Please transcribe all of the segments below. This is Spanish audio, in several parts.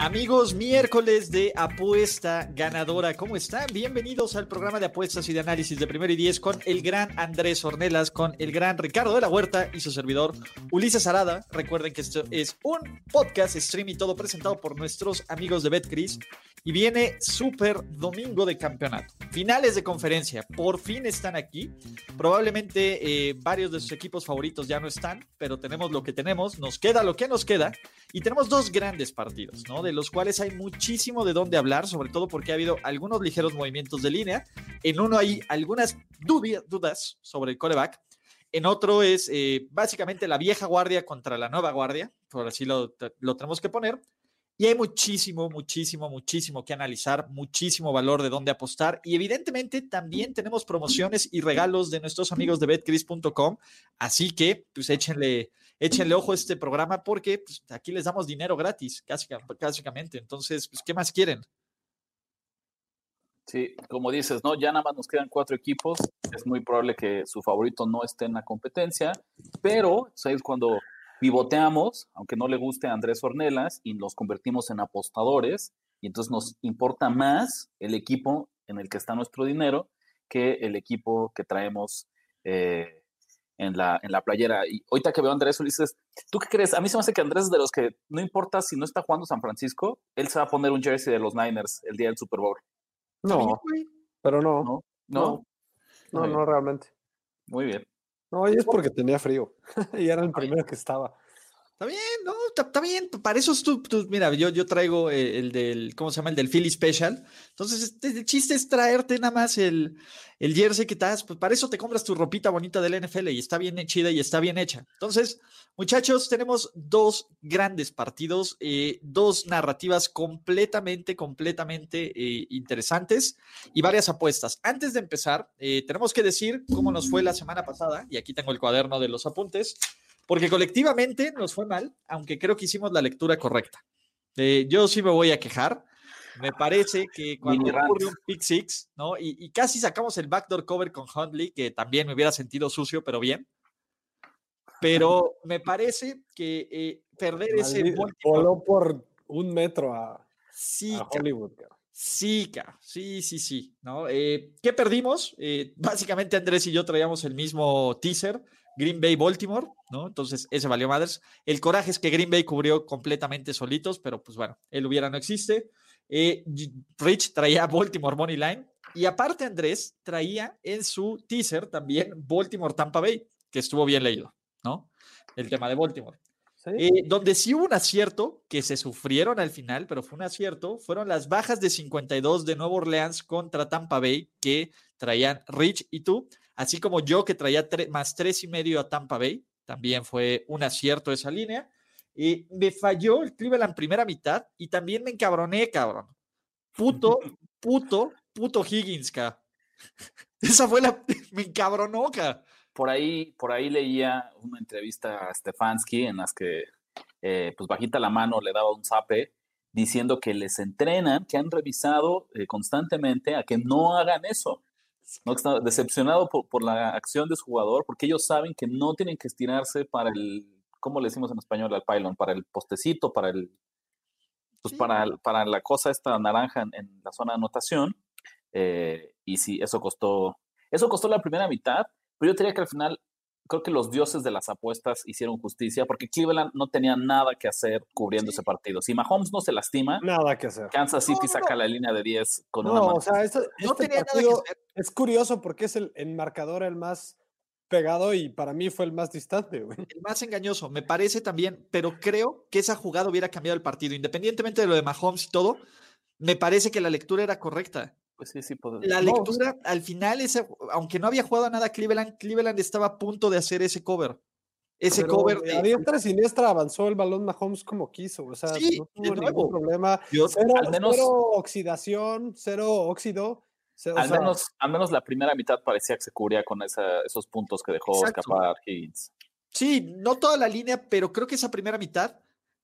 Amigos, miércoles de apuesta ganadora. ¿Cómo están? Bienvenidos al programa de apuestas y de análisis de primero y diez con el gran Andrés Ornelas, con el gran Ricardo de la Huerta y su servidor Ulises Arada. Recuerden que esto es un podcast, stream y todo presentado por nuestros amigos de BetCris. Y viene súper domingo de campeonato. Finales de conferencia. Por fin están aquí. Probablemente eh, varios de sus equipos favoritos ya no están, pero tenemos lo que tenemos. Nos queda lo que nos queda. Y tenemos dos grandes partidos, ¿no? De los cuales hay muchísimo de dónde hablar, sobre todo porque ha habido algunos ligeros movimientos de línea. En uno hay algunas dudas sobre el coreback. En otro es eh, básicamente la vieja guardia contra la nueva guardia, por así lo, lo tenemos que poner. Y hay muchísimo, muchísimo, muchísimo que analizar, muchísimo valor de dónde apostar. Y evidentemente también tenemos promociones y regalos de nuestros amigos de betcris.com. Así que, pues échenle, échenle ojo a este programa porque pues, aquí les damos dinero gratis, casi, básicamente. Entonces, pues, ¿qué más quieren? Sí, como dices, ¿no? Ya nada más nos quedan cuatro equipos. Es muy probable que su favorito no esté en la competencia, pero ¿sabes? cuando pivoteamos, aunque no le guste a Andrés Ornelas, y nos convertimos en apostadores, y entonces nos importa más el equipo en el que está nuestro dinero que el equipo que traemos eh, en, la, en la playera. Y ahorita que veo a Andrés Ulises, ¿tú qué crees? A mí se me hace que Andrés es de los que no importa si no está jugando San Francisco, él se va a poner un jersey de los Niners el día del Super Bowl. No, pero no. No, no, no, no, realmente. Muy bien. No, y es porque tenía frío y era el primero que estaba. Está bien, no, está, bien. Para eso es tú, mira, yo, yo traigo eh, el, del, ¿cómo se llama? El del Philly Special. Entonces, este, el chiste es traerte nada más el, el jersey que estás, pues para eso te compras tu ropita bonita del NFL y está bien chida y está bien hecha. Entonces, muchachos, tenemos dos grandes partidos, eh, dos narrativas completamente, completamente eh, interesantes y varias apuestas. Antes de empezar, tenemos que decir cómo nos fue la semana pasada, y aquí tengo el cuaderno de los apuntes porque colectivamente nos fue mal, aunque creo que hicimos la lectura correcta. Eh, yo sí me voy a quejar. Me parece que cuando ocurre un pick six, ¿no? Y, casi sacamos el backdoor cover con Huntley, que también me hubiera sentido sucio, pero bien. Pero me parece que eh, perder ese voló por un metro a, sí, Hollywood. Sí, sí, sí, sí. ¿no? Eh, ¿Qué perdimos? básicamente Andrés y yo traíamos el mismo teaser. Green Bay Baltimore, ¿no? Entonces, ese valió madres. El coraje es que Green Bay cubrió completamente solitos, pero pues bueno, él hubiera no existe. Eh, Rich traía Baltimore Money Line. Y aparte, Andrés traía en su teaser también Baltimore Tampa Bay, que estuvo bien leído, ¿no? El tema de Baltimore. Eh, donde sí hubo un acierto que se sufrieron al final, pero fue un acierto, fueron las bajas de 52 de Nueva Orleans contra Tampa Bay que traían Rich y tú así como yo que traía más tres y medio a Tampa Bay, también fue un acierto esa línea. Y me falló el Cleveland primera mitad y también me encabroné, cabrón. Puto, puto, puto Higgins, ca. Esa fue la. Me encabronó, ca. Por ahí, por ahí leía una entrevista a Stefanski en las que, eh, pues bajita la mano, le daba un zape diciendo que les entrenan, que han revisado eh, constantemente a que no hagan eso ¿no? Está decepcionado por, la acción de su jugador, porque ellos saben que no tienen que estirarse para el, ¿cómo le decimos en español al pylon? Para el postecito, para el, pues para, para la cosa esta naranja en, la zona de anotación. Eh, y sí, eso costó, eso costó la primera mitad, pero yo diría que al final creo que los dioses de las apuestas hicieron justicia porque Cleveland no tenía nada que hacer cubriendo ese partido. Si Mahomes no se lastima, nada que hacer. Kansas City saca la línea de 10 con una mano. o sea, este partido es curioso porque es el marcador el más pegado y para mí fue el más distante. El más engañoso, me parece también, pero creo que esa jugada hubiera cambiado el partido, independientemente de lo de Mahomes y todo. Me parece que la lectura era correcta. Pues sí, sí, La lectura, al final, ese, aunque no había jugado nada Cleveland, Cleveland estaba a punto de hacer ese cover. Ese cover. De... A otra siniestra avanzó el balón Mahomes como quiso. O sea, no tuvo ningún problema. cero, oxidación, cero óxido. al, menos, al menos la primera mitad parecía que se cubría con esos puntos que dejó escapar Higgins. Sí, no toda la línea, pero creo que esa primera mitad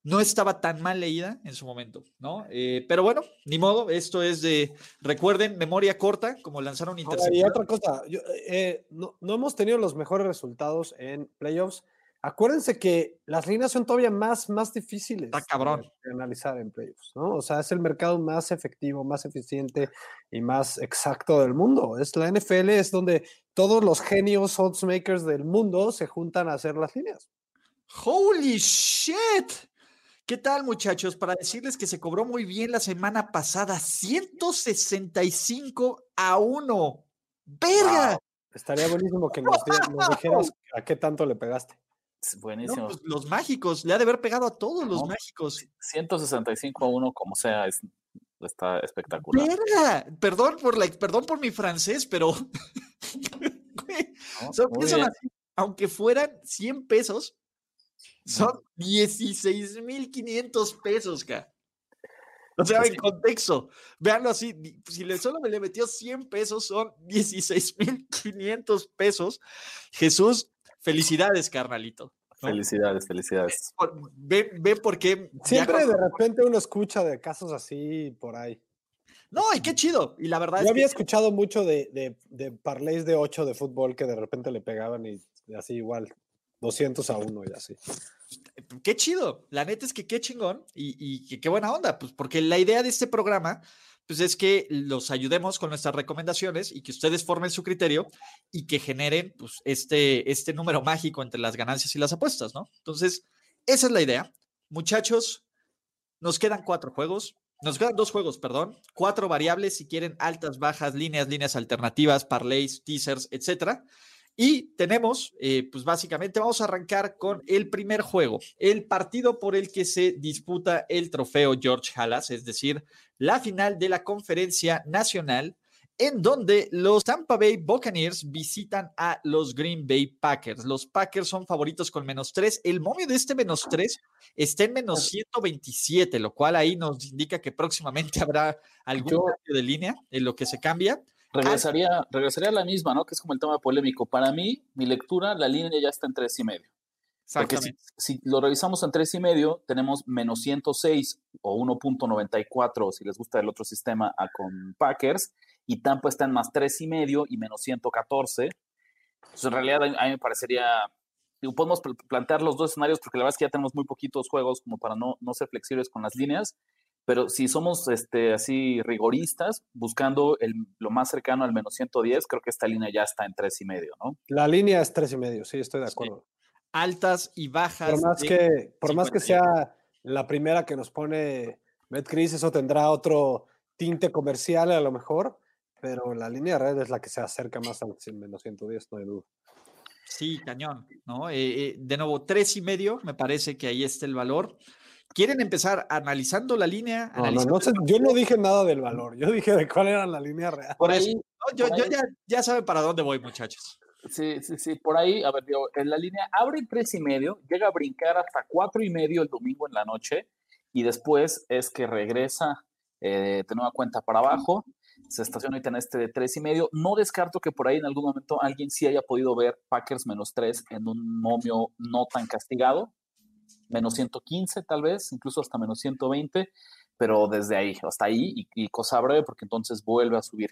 no estaba tan mal leída en su momento, ¿no? Eh, pero bueno, ni modo, esto es de, recuerden, memoria corta, como lanzaron intercepción. Y otra cosa, eh, no, no, hemos tenido los mejores resultados en playoffs Acuérdense que las líneas son todavía más, más difíciles de analizar en playoffs, ¿no? O sea, es el mercado más efectivo, más eficiente y más exacto del mundo. Es la NFL, es donde todos los genios oddsmakers del mundo se juntan a hacer las líneas. ¡Holy shit! ¿Qué tal, muchachos? Para decirles que se cobró muy bien la semana pasada, 165 a 1. ¡Verga! Estaría buenísimo que nos dijeras a qué tanto le pegaste. Buenísimo. Pues, los mágicos, le ha de haber pegado a todos los mágicos. 165 a 1, como sea, está espectacular. Perdón por, la, perdón por mi francés, pero. Aunque fueran 100 pesos, son 16,500 pesos, ca. O sea, en contexto, véanlo así, si le solo me le metió 100 pesos, son 16,500 pesos. Jesús Felicidades, carnalito. Felicidades, felicidades. Ve, ve por qué. Siempre de repente uno escucha de casos así por ahí. No, y qué chido. Y la verdad Yo había escuchado mucho de, de, de parlays de 8 de fútbol que de repente le pegaban y así igual, 200 a 1 y así. Qué chido. La neta es que qué chingón y, qué buena onda. Pues porque la idea de este programa pues es que los ayudemos con nuestras recomendaciones y que ustedes formen su criterio y que generen pues, este, este número mágico entre las ganancias y las apuestas, ¿no? Entonces, esa es la idea. Muchachos, nos quedan cuatro juegos. Nos quedan dos juegos, perdón. Cuatro variables si quieren altas, bajas, líneas, líneas alternativas, parlays, teasers, etcétera. Y tenemos, eh, pues básicamente vamos a arrancar con el primer juego, el partido por el que se disputa el trofeo George Halas, es decir, la final de la conferencia nacional, en donde los Tampa Bay Buccaneers visitan a los Green Bay Packers. Los Packers son favoritos con menos tres. El momio de este menos tres está en menos 127, lo cual ahí nos indica que próximamente habrá algún cambio de línea en lo que se cambia. Regresaría, regresaría a la misma, ¿no? Que es como el tema polémico. Para mí, mi lectura, la línea ya está en tres y medio. Porque si, lo revisamos en tres y medio, tenemos menos 106 o 1.94, si les gusta el otro sistema, a con Packers, y Tampa está en más tres y medio y menos 114. Entonces, en realidad, a mí me parecería, podemos plantear los dos escenarios porque la verdad es que ya tenemos muy poquitos juegos como para no, no ser flexibles con las líneas, pero si somos este, así rigoristas, buscando el, lo más cercano al menos 110, creo que esta línea ya está en tres y medio, ¿no? La línea es tres y medio, sí, estoy de acuerdo. Altas y bajas. Por más, que, por más que sea la primera que nos pone BetCris, eso tendrá otro tinte comercial a lo mejor, pero la línea red es la que se acerca más al menos 110, no hay duda. Sí, cañón, ¿no? Eh, eh, de nuevo, tres y medio, me parece que ahí está el valor. ¿Quieren empezar analizando la línea? No, no, yo no dije nada del valor, yo dije de cuál era la línea real. Por ahí, yo, ya, ya saben para dónde voy, muchachos. Sí, sí, sí, por ahí, a ver, en la línea abre tres y medio, llega a brincar hasta cuatro y medio el domingo en la noche y después es que regresa eh, de nueva cuenta para abajo, se estaciona ahorita en este de tres y medio. No descarto que por ahí en algún momento alguien sí haya podido ver Packers menos tres en un momio no tan castigado, menos 115 tal vez, incluso hasta menos 120, pero desde ahí, hasta ahí y, cosa breve porque entonces vuelve a subir.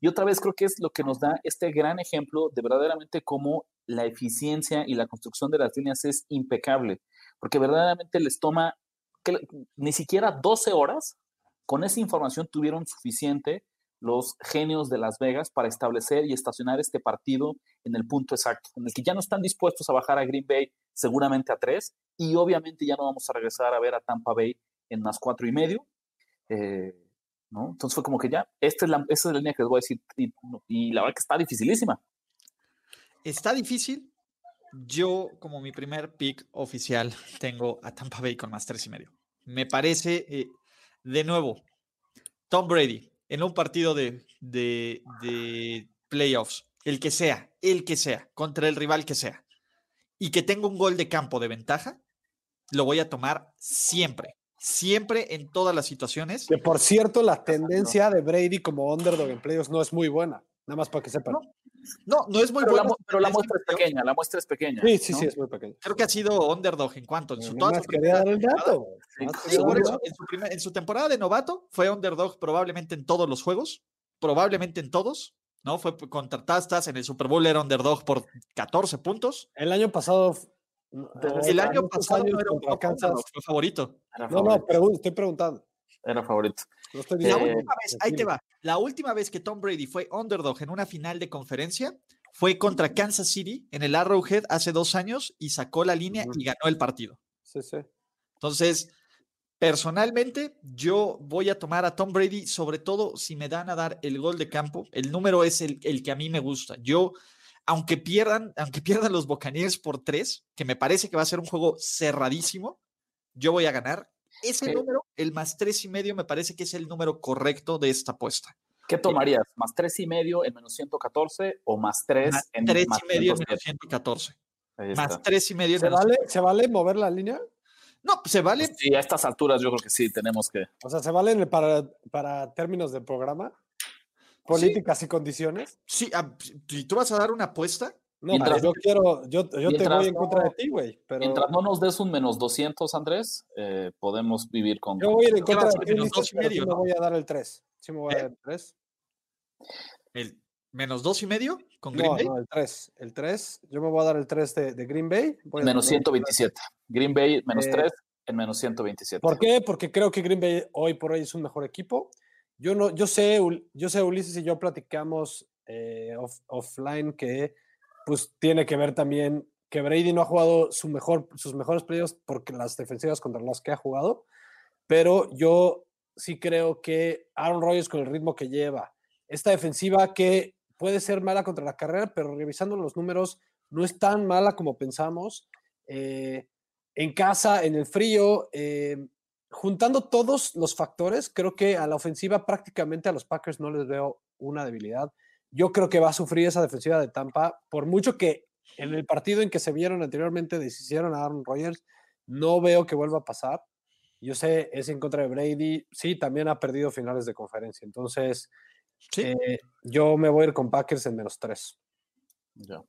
Y otra vez creo que es lo que nos da este gran ejemplo de verdaderamente cómo la eficiencia y la construcción de las líneas es impecable, porque verdaderamente les toma ni siquiera 12 horas, con esa información tuvieron suficiente los genios de Las Vegas para establecer y estacionar este partido en el punto exacto, en el que ya no están dispuestos a bajar a Green Bay seguramente a tres, y obviamente ya no vamos a regresar a ver a Tampa Bay en más cuatro y medio. Eh, ¿no? Entonces fue como que ya, esta es, la, esta es la línea que les voy a decir, y, la verdad que está dificilísima. Está difícil. Yo, como mi primer pick oficial, tengo a Tampa Bay con más tres y medio. Me parece, eh, de nuevo, Tom Brady, en un partido de, de, playoffs, el que sea, el que sea, contra el rival que sea, y que tenga un gol de campo de ventaja, lo voy a tomar siempre, siempre en todas las situaciones. Que por cierto, la tendencia de Brady como underdog en playoffs no es muy buena. Nada más para que sepan. No, no, es muy pero buena. La, pero la muestra es pequeña, la muestra es pequeña. Sí, sí, ¿no? sí, es muy pequeña. Creo que ha sido underdog en cuanto. En su, toda su quería dar el dato. Sí, sí, eso, en, su primer, en su temporada de novato fue underdog probablemente en todos los juegos, probablemente en todos. ¿No? Fue contra Tastas, en el Super Bowl era underdog por 14 puntos. El año pasado. El año pasado no era un Kansas. fue favorito. Era no, favorito. no, estoy preguntando. Era favorito. No estoy la última vez, ahí te va. La última vez que Tom Brady fue underdog en una final de conferencia fue contra Kansas City en el Arrowhead hace dos años y sacó la línea y ganó el partido. Sí, sí. Entonces, Personalmente, yo voy a tomar a Tom Brady, sobre todo si me dan a dar el gol de campo. El número es el, el que a mí me gusta. Yo, aunque pierdan, aunque pierdan los Buccaneers por tres, que me parece que va a ser un juego cerradísimo, yo voy a ganar. Ese ¿Qué? número, el más tres y medio, me parece que es el número correcto de esta apuesta. ¿Qué tomarías? ¿Más tres y medio en menos 114 o más tres Más en tres más y medio en 107? menos 114. Ahí Más tres y medio en ¿Se menos vale, ¿Se vale mover la línea? No, se vale. Sí, a estas alturas yo creo que sí, tenemos que. O sea, ¿se vale en el- para, para términos del programa? ¿Políticas y condiciones? Sí, ah, si tú vas a dar una apuesta, No, Mientras- yo quiero, yo, yo te voy en contra no- de ti, güey. Pero Mientras no nos des un menos 200, Andrés, eh, podemos vivir con. yo voy a ir en ¿Qué va contra de ti, Menos dos y medio, sí ¿no? me voy a dar el 3. Sí me voy a dar el 3. el menos dos y medio con Green No, Bay. no, el 3. El 3. Yo me voy a dar el 3 de, de Green Bay. Voy menos poner- 127. Green Bay menos Eh, 3 en menos 127. ¿Por qué? Porque creo que Green Bay hoy por hoy es un mejor equipo. Yo no, yo sé, yo sé, Ulises y yo platicamos eh, off- offline que pues tiene que ver también que Brady no ha jugado su mejor, sus mejores playoffs porque las defensivas contra las que ha jugado, pero yo sí creo que Aaron Rodgers con el ritmo que lleva, esta defensiva que puede ser mala contra la carrera, pero revisando los números no es tan mala como pensamos. Eh, en casa, en el frío, eh, juntando todos los factores, creo que a la ofensiva prácticamente a los Packers no les veo una debilidad. Yo creo que va a sufrir esa defensiva de Tampa, por mucho que en el partido en que se vieron anteriormente deshicieron a Aaron Rodgers, no veo que vuelva a pasar. Yo sé, es en contra de Brady, sí, también ha perdido finales de conferencia, entonces Sí. eh, yo me voy a ir con Packers en menos tres. Ya.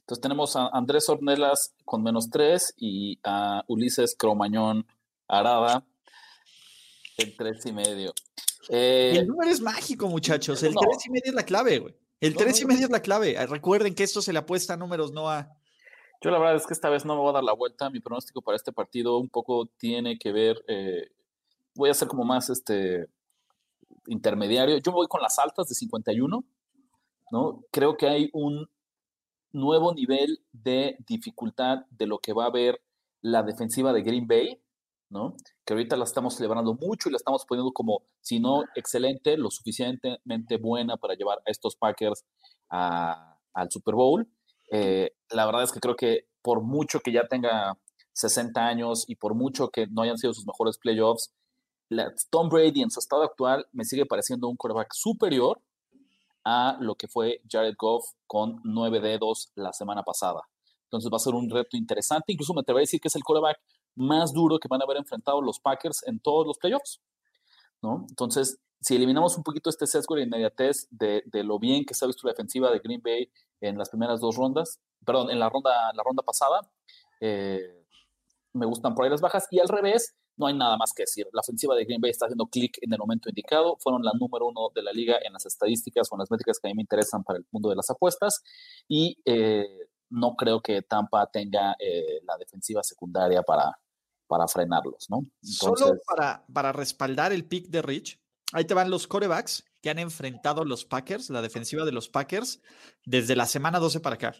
Entonces tenemos a Andrés Ornelas con menos 3 y a Ulises Cromañón Arada en 3 y medio. Y Eh, el número es mágico, muchachos. El no. tres y medio es la clave, güey. El No, y no. medio es la clave. Ah, Recuerden que esto se le apuesta a números, no a. Yo la verdad es que esta vez no me voy a dar la vuelta. Mi pronóstico para este partido un poco tiene que ver, eh, voy a ser como más este intermediario. Yo voy con las altas de 51, ¿no? Creo que hay un nuevo nivel de dificultad de lo que va a ver la defensiva de Green Bay, ¿no? Que ahorita la estamos celebrando mucho y la estamos poniendo como, si no excelente, lo suficientemente buena para llevar a estos Packers al Super Bowl. Eh, la verdad es que creo que por mucho que ya tenga 60 años y por mucho que no hayan sido sus mejores playoffs, la- Tom Brady en su estado actual me sigue pareciendo un quarterback superior a lo que fue Jared Goff con nueve dedos la semana pasada. Entonces va a ser un reto interesante. Incluso me atrevería a decir que es el quarterback más duro que van a haber enfrentado los Packers en todos los playoffs. ¿no? Entonces, si eliminamos un poquito este sesgo de inmediatez de, de lo bien que se ha visto la defensiva de Green Bay en las primeras dos rondas, perdón, en la ronda, la ronda pasada, eh, me gustan por ahí las bajas. Y al revés, no hay nada más que decir. La ofensiva de Green Bay está haciendo clic en el momento indicado. Fueron la número uno de la liga en las estadísticas o en las métricas que a mí me interesan para el mundo de las apuestas. Y eh, no creo que Tampa tenga eh, la defensiva secundaria para, para frenarlos, ¿no? Solo para, para respaldar el pick de Rich, ahí te van los corebacks que han enfrentado los Packers, la defensiva de los Packers, desde la semana 12 para acá.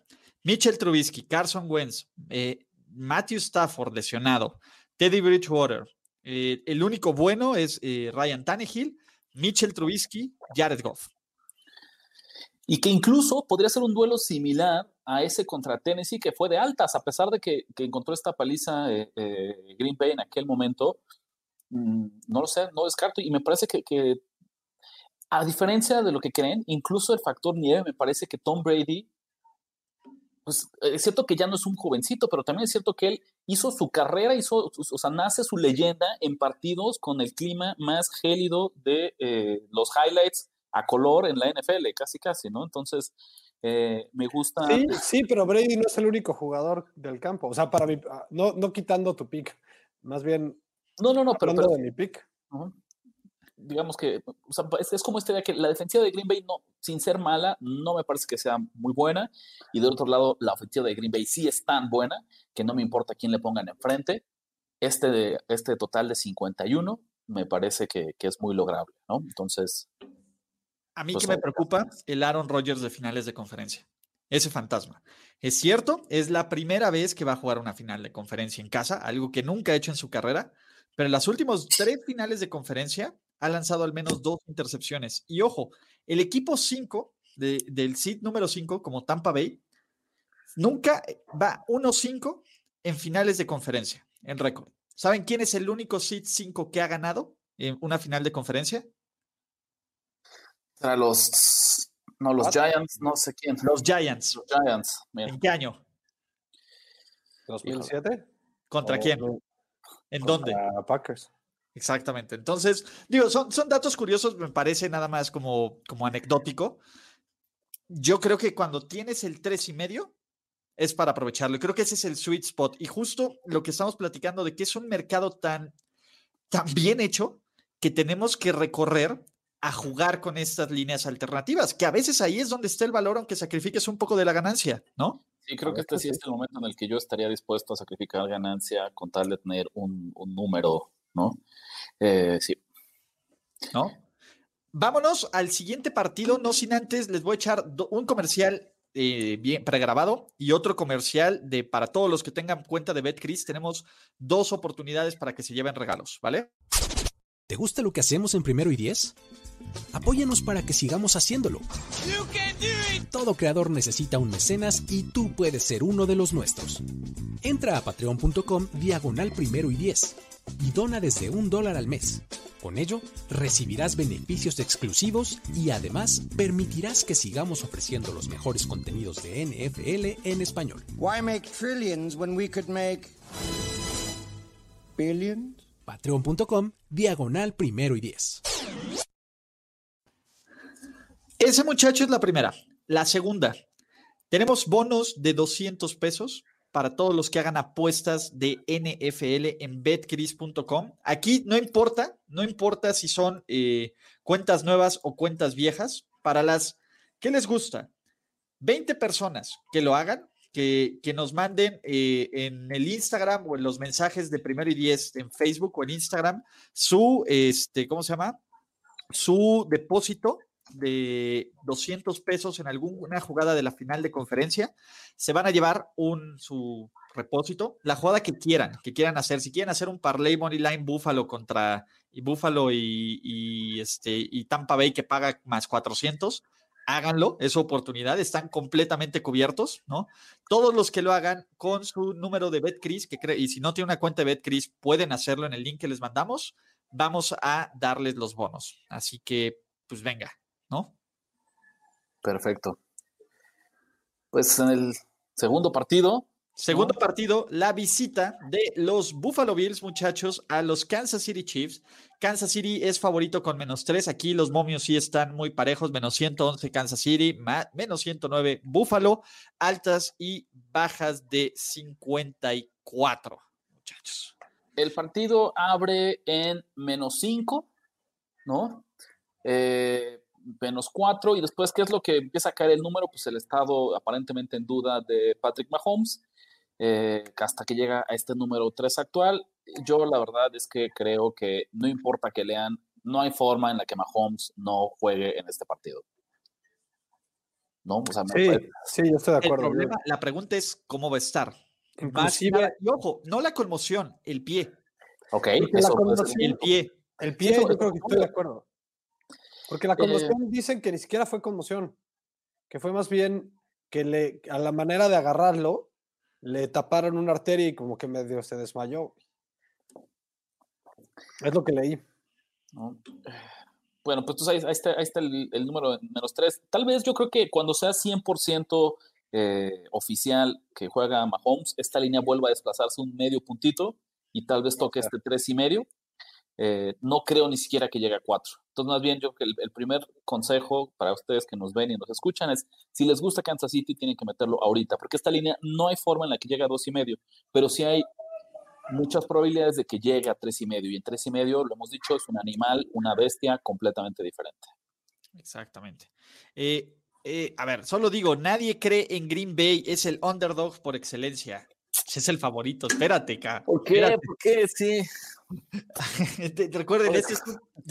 Mitchell Trubisky, Carson Wentz, eh, Matthew Stafford lesionado, Teddy Bridgewater. eh, el único bueno es eh, Ryan Tannehill, Mitchell Trubisky, Jared Goff. y que incluso podría ser un duelo similar a ese contra Tennessee que fue de altas, a pesar de que, que encontró esta paliza eh, Green Bay en aquel momento. mm, no lo sé, no descarto. Y me parece que, que, a diferencia de lo que creen, incluso el factor nieve, me parece que Tom Brady pues es cierto que ya no es un jovencito, pero también es cierto que él hizo su carrera, hizo, o sea, nace su leyenda en partidos con el clima más gélido de eh, los highlights a color en la NFL, casi casi, ¿no? Entonces, eh, me gusta. Sí, sí, pero Brady no es el único jugador del campo. O sea, para mí, ah, no, no quitando tu pick, más bien. No, no, no, pero. pero de mi pick. Digamos que o sea, es, como este que la defensiva de Green Bay, no, sin ser mala, no me parece que sea muy buena. Y del otro lado, la ofensiva de Green Bay sí es tan buena que no me importa quién le pongan enfrente. Este, de, este total de 51 me parece que, que es muy lograble, ¿no? Entonces, a mí que me preocupa el Aaron Rodgers de finales de conferencia. Ese fantasma. Es cierto, es la primera vez que va a jugar una final de conferencia en casa, algo que nunca ha hecho en su carrera, pero en las últimas tres finales de conferencia ha lanzado al menos dos intercepciones. Y ojo, el equipo 5 del seed número 5, como Tampa Bay, nunca va 1-5 en finales de conferencia, en récord. ¿Saben quién es el único seed 5 que ha ganado en una final de conferencia? los. No, los Giants, no sé quién. Los Giants. Los Giants. ¿En qué año? ¿2007? ¿Contra quién? ¿En dónde? Packers. Exactamente. Entonces, digo, son, son datos curiosos, me parece nada más como, como anecdótico. Yo creo que cuando tienes el tres y medio, es para aprovecharlo. Creo que ese es el sweet spot. Y justo lo que estamos platicando de que es un mercado tan, tan bien hecho que tenemos que recorrer a jugar con estas líneas alternativas, que a veces ahí es donde está el valor, aunque sacrifiques un poco de la ganancia, ¿no? Sí, creo que este sí es el momento en el que yo estaría dispuesto a sacrificar ganancia con tal de tener un, número, ¿no? Eh, sí. ¿No? Vámonos al siguiente partido, no sin antes les voy a echar un comercial eh, bien pregrabado y otro comercial de para todos los que tengan cuenta de BetCris. Tenemos dos oportunidades para que se lleven regalos, ¿vale? ¿Te gusta lo que hacemos en primero y diez? Apóyanos para que sigamos haciéndolo. Todo creador necesita un mecenas y tú puedes ser uno de los nuestros. Entra a patreon.com diagonal primero y diez y dona desde un dólar al mes. Con ello, recibirás beneficios exclusivos y además permitirás que sigamos ofreciendo los mejores contenidos de NFL en español. Why make trillions when we could make billions? Patreon.com diagonal primero y diez. Ese muchacho es la primera. La segunda, tenemos bonos de 200 pesos para todos los que hagan apuestas de NFL en betcris.com. Aquí no importa, no importa si son eh, cuentas nuevas o cuentas viejas, para las que les gusta, 20 personas que lo hagan, que, que nos manden eh, en el Instagram o en los mensajes de primero y diez en Facebook o en Instagram su, este, ¿cómo se llama? Su depósito de 200 pesos en alguna jugada de la final de conferencia, se van a llevar un su repósito, la jugada que quieran, que quieran hacer. Si quieren hacer un parlay money line Buffalo contra y Buffalo y, este, y Tampa Bay que paga más 400, háganlo, es oportunidad, están completamente cubiertos, ¿no? Todos los que lo hagan con su número de BetCris, que y si no tienen una cuenta de BetCris, pueden hacerlo en el link que les mandamos, vamos a darles los bonos. Así que, pues venga, ¿no? Perfecto. Pues en el segundo partido. Segundo partido, la visita de los Buffalo Bills, muchachos, a los Kansas City Chiefs. Kansas City es favorito con menos 3. Aquí los momios sí están muy parejos. Menos 111 Kansas City, menos 109 Buffalo. Altas y bajas de 54, muchachos. El partido abre en menos 5, ¿no? Eh, menos 4 y después, ¿qué es lo que empieza a caer el número? Pues el estado aparentemente en duda de Patrick Mahomes, eh, hasta que llega a este número 3 actual. Yo la verdad es que creo que no importa que lean, no hay forma en la que Mahomes no juegue en este partido. ¿No? O sea, sí, sí, yo estoy de acuerdo. la pregunta es cómo va a estar. Inclusive, y ojo, no la conmoción, el pie. Ok, eso, el pie. El pie, yo creo que estoy de acuerdo. Porque la eh, conmoción dicen que ni siquiera fue conmoción, que fue más bien que le, a la manera de agarrarlo, le taparon una arteria y como que medio se desmayó. Es lo que leí. Bueno, pues ahí, ahí, está, ahí está el, número menos 3. Tal vez yo creo que cuando sea 100% eh, oficial que juega Mahomes, esta línea vuelva a desplazarse un medio puntito y tal vez toque este tres y medio. Eh, no creo ni siquiera que llegue a cuatro. Entonces, más bien, yo que el, primer consejo para ustedes que nos ven y nos escuchan es, si les gusta Kansas City, tienen que meterlo ahorita, porque esta línea no hay forma en la que llegue a dos y medio, pero sí hay muchas probabilidades de que llegue a tres y medio. Y en tres y medio, lo hemos dicho, es un animal, una bestia completamente diferente. Exactamente. Eh, eh, a ver, solo digo, nadie cree en Green Bay, es el underdog por excelencia. Es el favorito, espérate, ca. ¿Por qué? ¿Por qué? Sí. Recuerden, este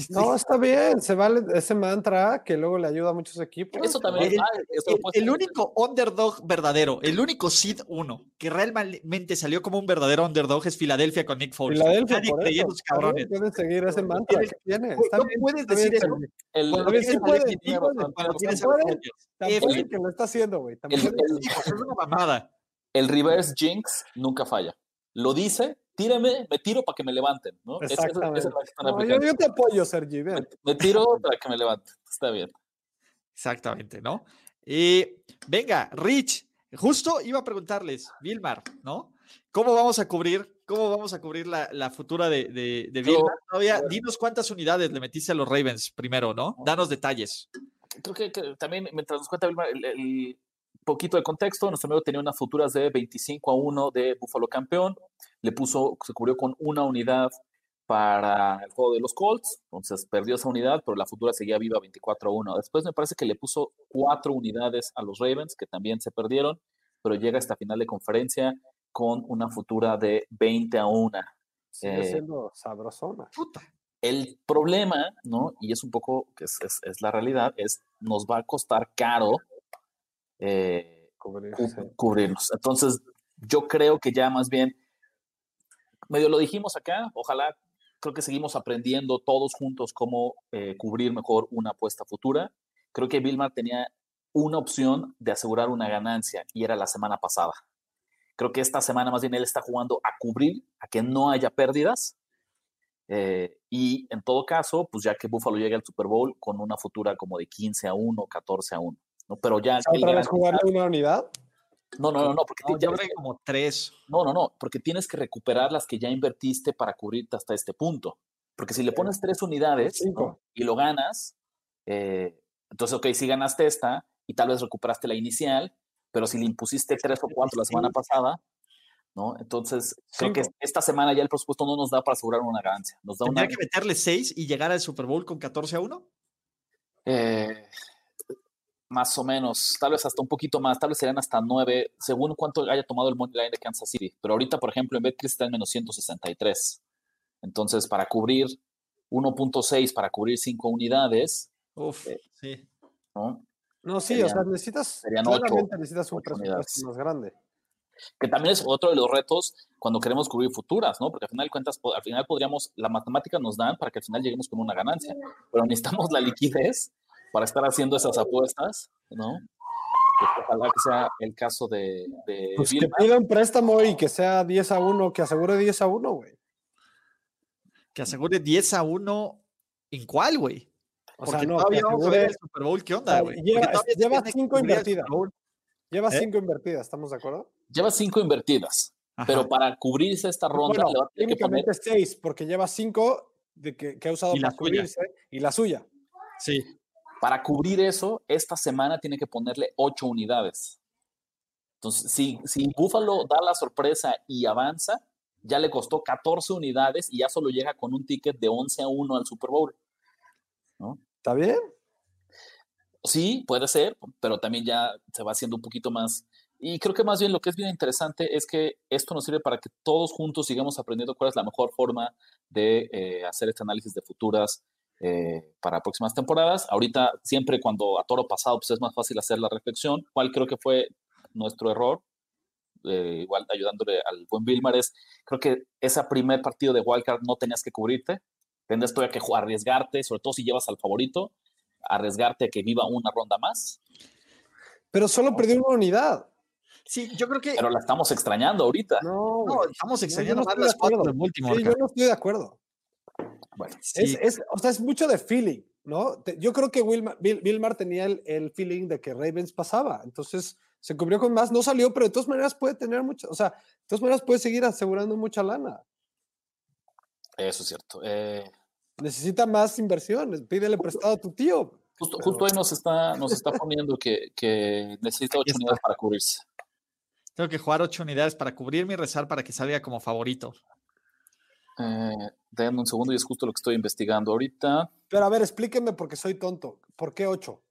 No, está bien, se vale ese mantra que luego le ayuda a muchos equipos. Eso también. El, el, único underdog verdadero, el único seed 1 que realmente salió como un verdadero underdog es Filadelfia con Nick Foles. Filadelfia, Nadie por eso, cabrones. Pueden seguir ese mantra que tiene. Está no puedes decir eso. El, sí puede, También que lo está haciendo, güey. Es una mamada. El reverse jinx nunca falla. Lo dice, tírame, me tiro para que me levanten, ¿no? Exactamente. yo, te apoyo, Sergi. Me, tiro para que me levanten. Está bien. Exactamente, ¿no? Y venga, Rich, justo iba a preguntarles, Vilmar, ¿no? ¿Cómo vamos a cubrir, cómo vamos a cubrir la, futura de, de, Vilmar? Todavía, dinos cuántas unidades le metiste a los Ravens primero, ¿no? Danos detalles. Creo que, también, mientras nos cuenta Vilmar, el poquito de contexto, nuestro amigo tenía unas futuras de 25 a 1 de Buffalo campeón, le puso, se cubrió con una unidad para el juego de los Colts, entonces perdió esa unidad, pero la futura seguía viva 24 a 1. Después me parece que le puso cuatro unidades a los Ravens, que también se perdieron, pero llega hasta final de conferencia con una futura de 20 a 1. Sigue eh, siendo sabrosona. El problema, ¿no? Y es un poco, que es, es, es, la realidad, es nos va a costar caro eh, cubrirnos. Entonces, yo creo que ya más bien, medio lo dijimos acá, ojalá, creo que seguimos aprendiendo todos juntos cómo eh, cubrir mejor una apuesta futura. Creo que Vilmar tenía una opción de asegurar una ganancia y era la semana pasada. Creo que esta semana más bien él está jugando a cubrir, a que no haya pérdidas. Eh, y en todo caso, pues ya que Buffalo llegue al Super Bowl con una futura como de 15 a 1, 14 a 1. Pero ya. ¿Otra vez jugarle una unidad? No, no, no, no, porque ya como tres. No, no, no, porque tienes que recuperar las que ya invertiste para cubrirte hasta este punto. Porque si le pones tres unidades y lo ganas, eh, entonces, ok, si ganaste esta y tal vez recuperaste la inicial, pero si le impusiste tres o cuatro la semana pasada, ¿no? Entonces, creo que esta semana ya el presupuesto no nos da para asegurar una ganancia. Nos da ¿Tendría que meterle seis y llegar al Super Bowl con 14 a 1? Eh, más o menos, tal vez hasta un poquito más, tal vez serían hasta 9, según cuánto haya tomado el money line de Kansas City. Pero ahorita, por ejemplo, en Betcris está en menos 163. Entonces, para cubrir 1.6, para cubrir 5 unidades. Uf, eh, sí. ¿no? No, sí, o sea, necesitas, claramente necesitas un presupuesto más grande. Que también es otro de los retos cuando queremos cubrir futuras, ¿no? Porque al final de cuentas, al final podríamos, la matemática nos dan para que al final lleguemos con una ganancia, pero necesitamos la liquidez para estar haciendo esas apuestas, ¿no? Pues, ojalá que sea el caso de. de pues que pida un préstamo y que sea 10 a 1, que asegure 10 a 1, güey. Que asegure 10 a 1, ¿en cuál, güey? O sea, no, que asegure... el Super Bowl, ¿qué onda, güey? Lleva 5 invertidas. Lleva 5 ¿Eh? invertidas, ¿estamos de acuerdo? Lleva 5 invertidas. Pero para cubrirse esta ronda, bueno, técnicamente 6, porque lleva 5 que, que, ha usado para cubrirse y la suya. Sí. Para cubrir eso, esta semana tiene que ponerle 8 unidades. Entonces, si, si Buffalo da la sorpresa y avanza, ya le costó 14 unidades y ya solo llega con un ticket de 11 a 1 al Super Bowl. ¿no? ¿Está bien? Sí, puede ser, pero también ya se va haciendo un poquito más. Y creo que más bien lo que es bien interesante es que esto nos sirve para que todos juntos sigamos aprendiendo cuál es la mejor forma de eh, hacer este análisis de futuras eh, para próximas temporadas. Ahorita, siempre cuando a toro pasado, pues es más fácil hacer la reflexión. ¿Cuál creo que fue nuestro error? Eh, igual ayudándole al buen Vilmar es, creo que ese primer partido de Wildcard no tenías que cubrirte, tendrías todavía que arriesgarte, sobre todo si llevas al favorito, arriesgarte a que viva una ronda más. Pero solo perdió una unidad. Sí, yo creo que. Pero la estamos extrañando ahorita. No, estamos extrañando más las cuatro del último. Sí, yo no estoy de acuerdo. Bueno, es, o sea, es mucho de feeling, ¿no? Yo creo que Wilmar, Vilmar tenía el, feeling de que Ravens pasaba, entonces se cubrió con más, no salió, pero de todas maneras puede tener mucho, o sea, de todas maneras puede seguir asegurando mucha lana. Eso es cierto. Eh, Necesita más inversión, pídele prestado a tu tío. justo, justo ahí nos está, nos está poniendo que, que necesita ocho unidades para cubrirse. Tengo que jugar ocho unidades para cubrirme y rezar para que salga como favorito. Eh, denme un segundo y es justo lo que estoy investigando ahorita. Pero a ver, explíquenme porque soy tonto. ¿Por qué 8?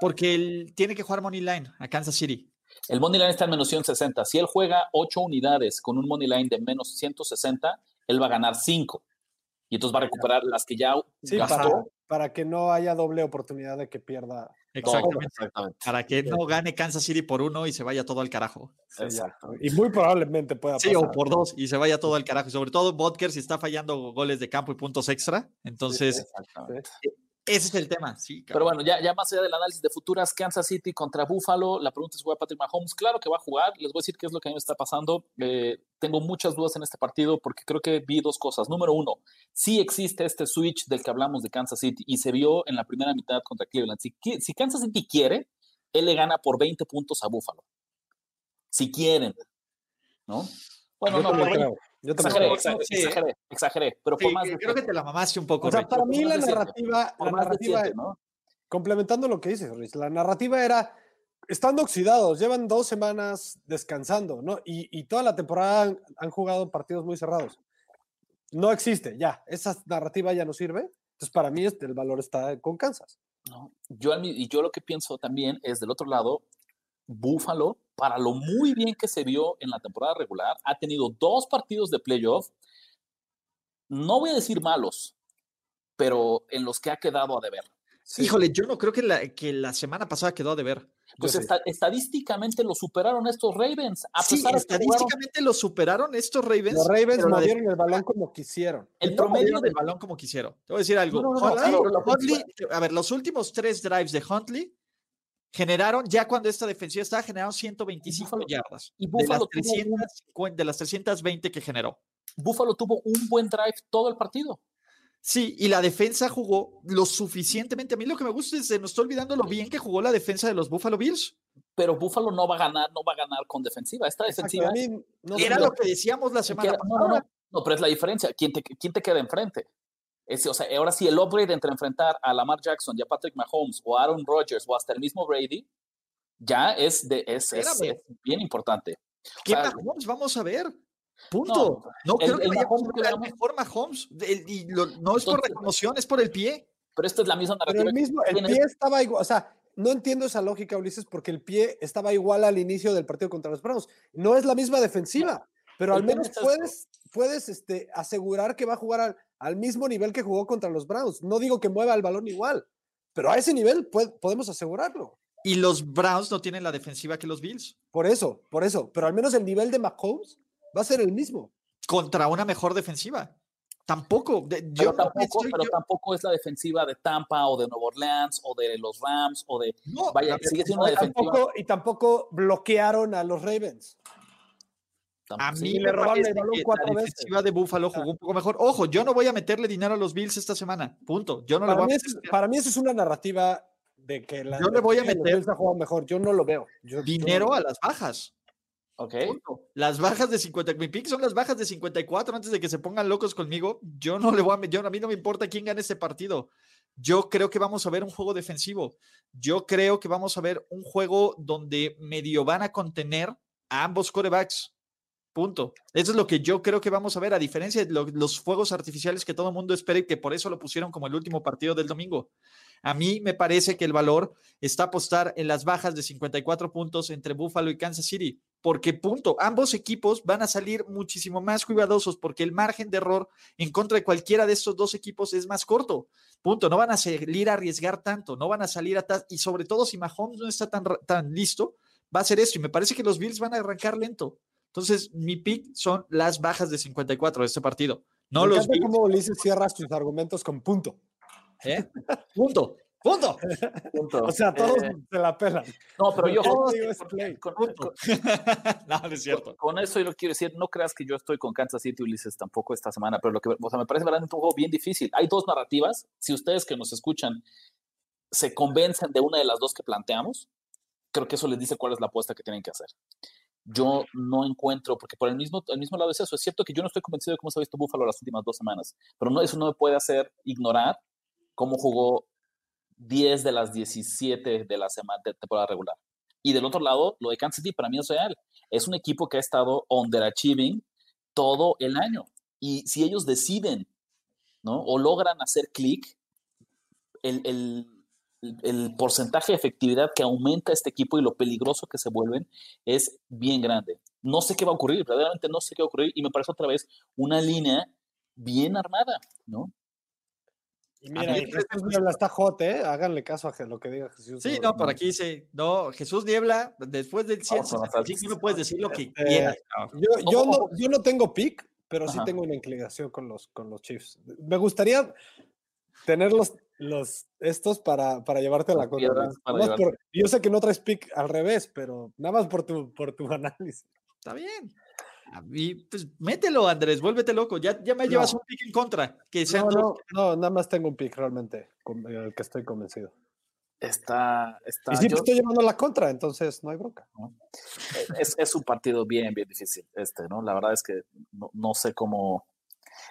Porque él tiene que jugar Money Line a Kansas City. El money line está en menos 160. Si él juega 8 unidades con un money line de menos 160, él va a ganar 5. Y entonces va a recuperar las que ya Sí, gastó. para, para que no haya doble oportunidad de que pierda. Exactamente. Exactamente. Para que no gane Kansas City por uno y se vaya todo al carajo. Sí. Exacto. Y muy probablemente pueda Sí, pasar. o por dos y se vaya todo al carajo. Y sobre todo Vodker si está fallando goles de campo y puntos extra. Entonces, Exactamente. Ese es el tema. Sí, Pero bueno, ya, ya más allá del análisis de futuras, Kansas City contra Buffalo, la pregunta es, ¿juega Patrick Mahomes? Claro que va a jugar, les voy a decir qué es lo que a mí me está pasando. Eh, tengo muchas dudas en este partido porque creo que vi dos cosas. Número uno, sí existe este switch del que hablamos de Kansas City y se vio en la primera mitad contra Cleveland. Si, Kansas City quiere, él le gana por 20 puntos a Buffalo. Si quieren, ¿no? Bueno, no, por 20. Yo también Exageré, exageré, Sí. exageré, exageré, pero Sí, por más de creo que te la mamaste un poco. O sea, Rich. para mí más la narrativa, la más narrativa, siete, ¿no? complementando lo que dices, Rich, la narrativa era, estando oxidados, llevan dos semanas descansando, ¿no? Y, y toda la temporada han, han jugado partidos muy cerrados. No existe, ya, esa narrativa ya no sirve. Entonces, para mí este, el valor está con Kansas. ¿no? Yo, al mi- y yo lo que pienso también es del otro lado, Buffalo, para lo muy bien que se vio en la temporada regular, ha tenido dos partidos de playoff, no voy a decir malos, pero en los que ha quedado a deber. Sí, Híjole, yo no creo que la, que la semana pasada quedó de ver. Pues esta- estadísticamente lo superaron estos Ravens, a Sí, pesar de que jugaron estadísticamente lo superaron estos Ravens. Los Ravens movieron el balón como quisieron. el no promedio movieron de el balón como quisieron. Te voy a decir algo. No, no, no, Huntley- claro, Huntley- a ver, los últimos tres drives de Huntley generaron, ya cuando esta defensiva estaba, generaron 125 Búfalo- yardas. y de, Búfalo las un- 350 de las 320 que generó. Buffalo tuvo un buen drive todo el partido. Sí, y la defensa jugó lo suficientemente. A mí lo que me gusta es, se nos está olvidando lo bien que jugó la defensa de los Buffalo Bills. Pero Buffalo no va a ganar, no va a ganar con defensiva. Esta Exacto, defensiva a mí no Era lo que decíamos la semana pasada. no, no, no, pero es la diferencia. ¿Quién te, quién te queda enfrente? Ese, o sea, ahora sí, el upgrade entre enfrentar a Lamar Jackson y a Patrick Mahomes o a Aaron Rodgers o hasta el mismo Brady, ya es, de, es, es- bien importante. ¿Qué O sea, Mahomes vamos a ver? Punto. No, el- creo que el Mahomes a veamos- mejor Mahomes. El- y lo- no es por Entonces- reconocimiento, es por el pie. Pero esta es la misma Pero narrativa. el que mismo, el pie estaba igual, o sea, no entiendo esa lógica, Ulises, porque el pie estaba igual al inicio del partido contra los Browns. No es la misma defensiva, pero el al menos es esto. puedes, puedes este, asegurar que va a jugar al, al mismo nivel que jugó contra los Browns. No digo que mueva el balón igual, pero a ese nivel podemos asegurarlo. Y los Browns no tienen la defensiva que los Bills. Por eso, por eso. Pero al menos el nivel de Mahomes va a ser el mismo. Contra una mejor defensiva. Tampoco. de- Pero, yo no tampoco, estoy- pero yo- tampoco es la defensiva de Tampa o de Nueva Orleans o de los Rams o de. no, Vaya, sigue siendo una defensiva. tampoco, y tampoco bloquearon a los Ravens. A sí, mí le me robaron el balón cuatro la veces. de Buffalo jugó un poco mejor. Ojo, yo no voy a meterle dinero a los Bills esta semana. Punto. Yo no le Para voy mí, a es- para mí eso es una narrativa de que la Yo le voy a meter- Bills ha jugado mejor. Yo no lo veo. Yo- yo- dinero a las bajas. Ok. Punto. Las bajas de 50, mi pick son las bajas de 54 antes de que se pongan locos conmigo. Yo no le voy a, yo, a mí no me importa quién gane este partido. Yo creo que vamos a ver un juego defensivo. Yo creo que vamos a ver un juego donde medio van a contener a ambos corebacks. Punto. Eso es lo que yo creo que vamos a ver, a diferencia de lo- los fuegos artificiales que todo el mundo espera y que por eso lo pusieron como el último partido del domingo. A mí me parece que el valor está apostar en las bajas de 54 puntos entre Buffalo y Kansas City, porque punto, ambos equipos van a salir muchísimo más cuidadosos porque el margen de error en contra de cualquiera de estos dos equipos es más corto. Punto, no van a salir a arriesgar tanto, no van a salir a y sobre todo si Mahomes no está tan, tan listo, va a hacer esto y me parece que los Bills van a arrancar lento. Entonces, mi pick son las bajas de 54 de este partido. No Me los encanta Bills. cómo Ulises cierras tus argumentos con punto. ¿eh? Punto. Punto. Punto. O sea, todos Eh, se la pelan. no, pero yo Todo con, digo es con- play. con- no, no es cierto. con eso yo lo quiero decir, no creas que yo estoy con Kansas City Ulises tampoco esta semana, pero lo que, o sea, me parece verdaderamente un juego bien difícil. Hay dos narrativas, si ustedes que nos escuchan se convencen de una de las dos que planteamos, creo que eso les dice cuál es la apuesta que tienen que hacer. Yo no encuentro, porque por el mismo, el mismo lado es eso, es cierto que yo no estoy convencido de cómo se ha visto Buffalo las últimas dos semanas, pero no, eso no me puede hacer ignorar cómo jugó 10 de las 17 de la semana de temporada regular. Y del otro lado, lo de Kansas City para mí es real. Es un equipo que ha estado underachieving todo el año. Y si ellos deciden, ¿no? O logran hacer clic, el, el, el, porcentaje de efectividad que aumenta este equipo y lo peligroso que se vuelven es bien grande. No sé qué va a ocurrir, verdaderamente no sé qué va a ocurrir y me parece otra vez una línea bien armada, ¿no? Y mira, Jesús Niebla está hot, ¿eh? Háganle caso a lo que diga Jesús. Sí, no, por aquí dice, no, Jesús Niebla, después del 100, sí me puedes decir lo que este, quieras. Yo, yo, no, yo no tengo pick, pero sí tengo una inclinación con los, con los Chiefs. Me gustaría tener los, los estos para, para llevarte a la contra. Yo sé que no traes pick al revés, pero nada más por tu, por tu análisis. Está bien. Y pues mételo, Andrés, vuélvete loco. Ya, ya me llevas un pick en contra. Que no, no, nada más tengo un pick realmente, con el que estoy convencido. Está, está. Y siempre estoy llevando la contra, entonces no hay bronca. Es, es, un partido bien, bien difícil, este, ¿no? La verdad es que no, no sé cómo.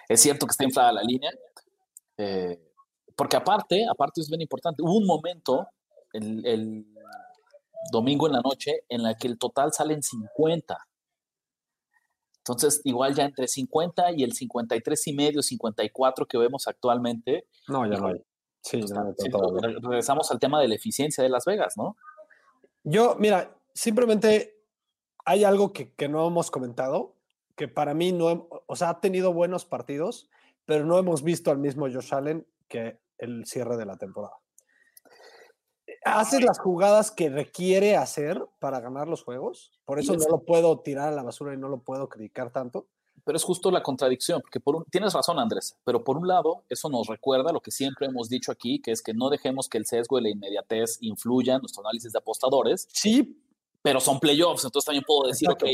Es cierto que está inflada la línea, eh, porque aparte, aparte es bien importante, hubo un momento el, el domingo en la noche en la que el total sale en 50. Entonces, igual ya entre 50 y el 53 y medio, 54 que vemos actualmente. No, ya no hay. Sí, regresamos al tema de la eficiencia de Las Vegas, ¿no? Yo, mira, simplemente hay algo que, que no hemos comentado, que para mí no, o sea, ha tenido buenos partidos, pero no hemos visto al mismo Josh Allen que el cierre de la temporada haces las jugadas que requiere hacer para ganar los juegos. Por eso no lo puedo tirar a la basura y no lo puedo criticar tanto. Pero es justo la contradicción, porque por tienes razón, Andrés, pero por un lado, eso nos recuerda lo que siempre hemos dicho aquí, que es que no dejemos que el sesgo y la inmediatez influyan en nuestro análisis de apostadores. Sí. Pero son playoffs, entonces también puedo decir, ok,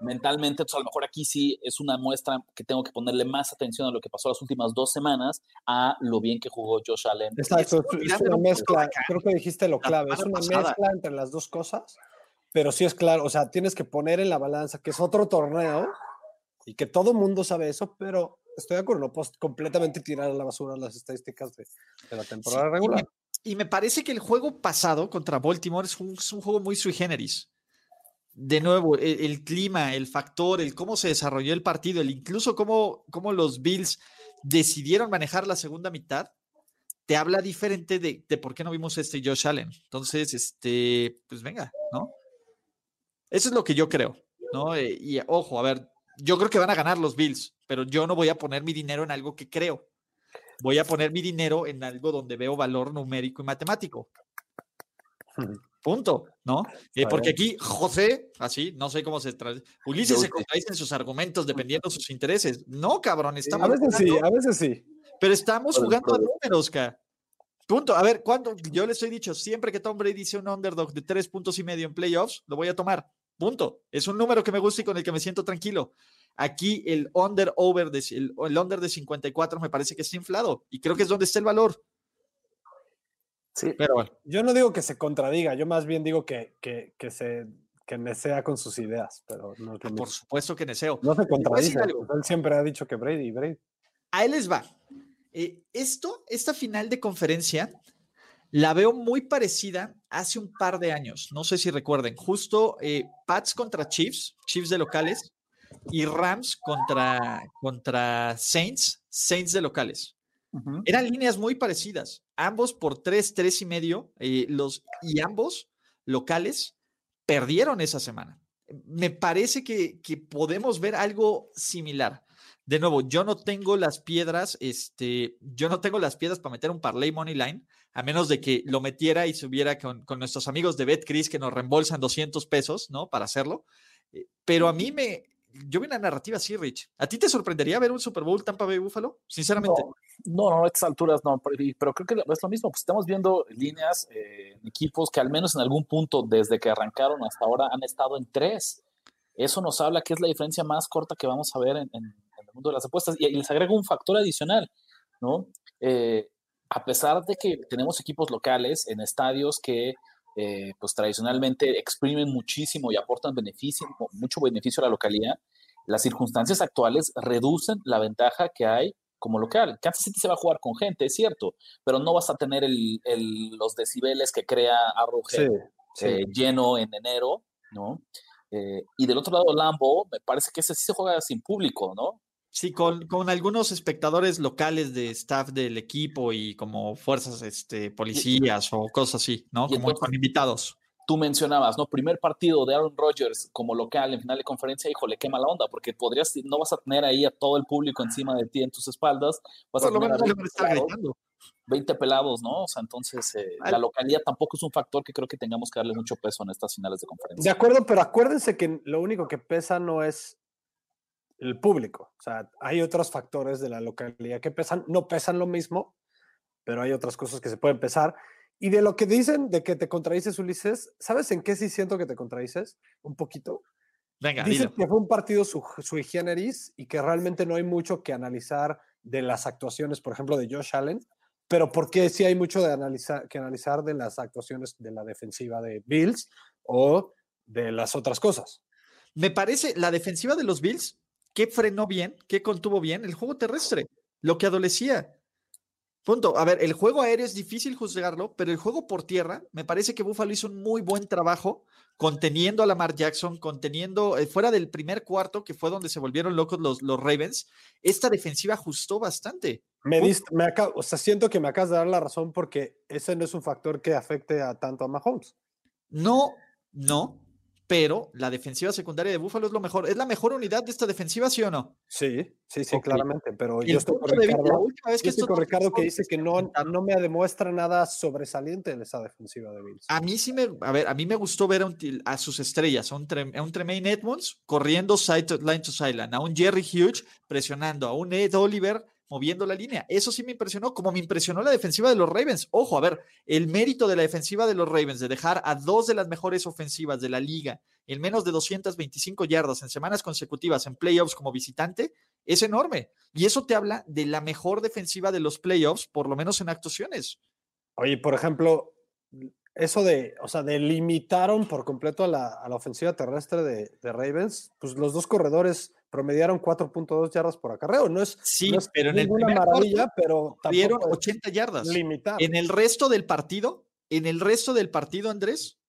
mentalmente, entonces a lo mejor aquí sí es una muestra que tengo que ponerle más atención a lo que pasó las últimas dos semanas, a lo bien que jugó Josh Allen. Exacto, es, una mezcla, creo que dijiste lo clave, es una mezcla entre las dos cosas, pero sí es claro, o sea, tienes que poner en la balanza que es otro torneo y que todo mundo sabe eso, pero estoy de acuerdo, no puedo completamente tirar a la basura las estadísticas de, la temporada regular. Y me, parece que el juego pasado contra Baltimore es un, es un juego muy sui generis de nuevo, el, clima, el factor, el cómo se desarrolló el partido, el incluso cómo, cómo los Bills decidieron manejar la segunda mitad, te habla diferente de, de, por qué no vimos este Josh Allen. Entonces, este, pues venga, ¿no? Eso es lo que yo creo, ¿no? Eh, y ojo, a ver, yo creo que van a ganar los Bills, pero yo no voy a poner mi dinero en algo que creo. Voy a poner mi dinero en algo donde veo valor numérico y matemático. Punto, ¿no? Eh, porque aquí José, así, no sé cómo se trae. Ulises se contradice en sus argumentos dependiendo de sus intereses. No, cabrón, estamos. A veces sí, a veces sí. Pero estamos jugando a números, ca. Punto. A ver, ¿cuánto? Yo les he dicho, siempre que Tom Brady dice un underdog de tres puntos y medio en playoffs, lo voy a tomar. Punto. Es un número que me gusta y con el que me siento tranquilo. Aquí el under over de, el, el under de 54 me parece que está inflado y creo que es donde está el valor. Sí, pero bueno. Yo no digo que se contradiga, yo más bien digo que, que, que se que nesea con sus ideas, pero no ah, Por supuesto que neseo. No se contradice. Él siempre ha dicho que Brady, Brady. A él les va. Eh, esto, esta final de conferencia, la veo muy parecida hace un par de años. No sé si recuerden. Justo eh, Pats contra Chiefs, Chiefs de locales, y Rams contra, contra Saints, Saints de locales. Eran líneas muy parecidas, ambos por tres, tres y medio, eh, los, y ambos locales perdieron esa semana. Me parece que, que, podemos ver algo similar. De nuevo, yo no tengo las piedras, este, yo no tengo las piedras para meter un parlay money line, a menos de que lo metiera y subiera con, con nuestros amigos de BetCris que nos reembolsan 200 pesos, ¿no? Para hacerlo. Eh, pero a mí me, yo vi una narrativa así, Rich. ¿A ti te sorprendería ver un Super Bowl Tampa Bay Buffalo? Sinceramente. No, no, a estas alturas no, pero, creo que es lo mismo. Pues estamos viendo líneas, eh, equipos que al menos en algún punto, desde que arrancaron hasta ahora, han estado en tres. Eso nos habla que es la diferencia más corta que vamos a ver en, el mundo de las apuestas. Y, les agrego un factor adicional, ¿no? Eh, a pesar de que tenemos equipos locales en estadios que eh, pues tradicionalmente exprimen muchísimo y aportan beneficio, mucho beneficio a la localidad, las circunstancias actuales reducen la ventaja que hay como local. Kansas City se va a jugar con gente, es cierto, pero no vas a tener los decibeles que crea Arrowhead eh, lleno en enero, ¿no? Eh, y del otro lado, Lambo, me parece que ese sí se juega sin público, ¿no? Sí, con, con, algunos espectadores locales de staff del equipo y como fuerzas, este, policías o cosas así, ¿no? Como con invitados. Tú mencionabas, ¿no? Primer partido de Aaron Rodgers como local en final de conferencia, híjole, qué mala onda, porque podrías, no vas a tener ahí a todo el público encima de ti en tus espaldas, vas a tener a 20, pelados, 20 pelados, ¿no? O sea, entonces eh, la localidad tampoco es un factor que creo que tengamos que darle mucho peso en estas finales de conferencia. De acuerdo, pero acuérdense que lo único que pesa no es el público. O sea, hay otros factores de la localidad que pesan, no pesan lo mismo, pero hay otras cosas que se pueden pesar. Y de lo que dicen de que te contradices, Ulises, ¿sabes en qué sí siento que te contradices? Un poquito. Venga, Dicen que fue un partido sui generis y que realmente no hay mucho que analizar de las actuaciones, por ejemplo, de Josh Allen, pero ¿por qué sí hay mucho de analizar, que analizar de las actuaciones de la defensiva de Bills o de las otras cosas? Me parece, la defensiva de los Bills ¿Qué frenó bien? ¿Qué contuvo bien? El juego terrestre, lo que adolecía. Punto. A ver, el juego aéreo es difícil juzgarlo, pero el juego por tierra, me parece que Buffalo hizo un muy buen trabajo conteniendo a Lamar Jackson, conteniendo eh, fuera del primer cuarto, que fue donde se volvieron locos los, los Ravens. Esta defensiva ajustó bastante. Me, diste, me o sea, siento que me acabas de dar la razón porque ese no es un factor que afecte a tanto a Mahomes. No, no, pero la defensiva secundaria de Búfalo es lo mejor. ¿Es la mejor unidad de esta defensiva, sí o no? Sí, sí, sí, claramente. Pero yo estoy con Ricardo, que, estoy con Ricardo que dice que no, no me demuestra nada sobresaliente en esa defensiva de Bills. A mí sí me, a ver, a mí me gustó ver a, sus estrellas, a un, a un Tremaine Edmonds corriendo side line to sideline, a un Jerry Hughes presionando, a un Ed Oliver moviendo la línea. Eso sí me impresionó, como me impresionó la defensiva de los Ravens. Ojo, a ver, el mérito de la defensiva de los Ravens de dejar a dos de las mejores ofensivas de la liga en menos de 225 yardas en semanas consecutivas en playoffs como visitante es enorme. Y eso te habla de la mejor defensiva de los playoffs, por lo menos en actuaciones. Oye, por ejemplo, eso de, o sea, delimitaron por completo a la, ofensiva terrestre de, de, Ravens, pues los dos corredores promediaron 4.2 yardas por acarreo. No es, sí, no pero en el maravilla, pero tuvieron 80 yardas. Limitar. En el resto del partido, en el resto del partido, Andrés,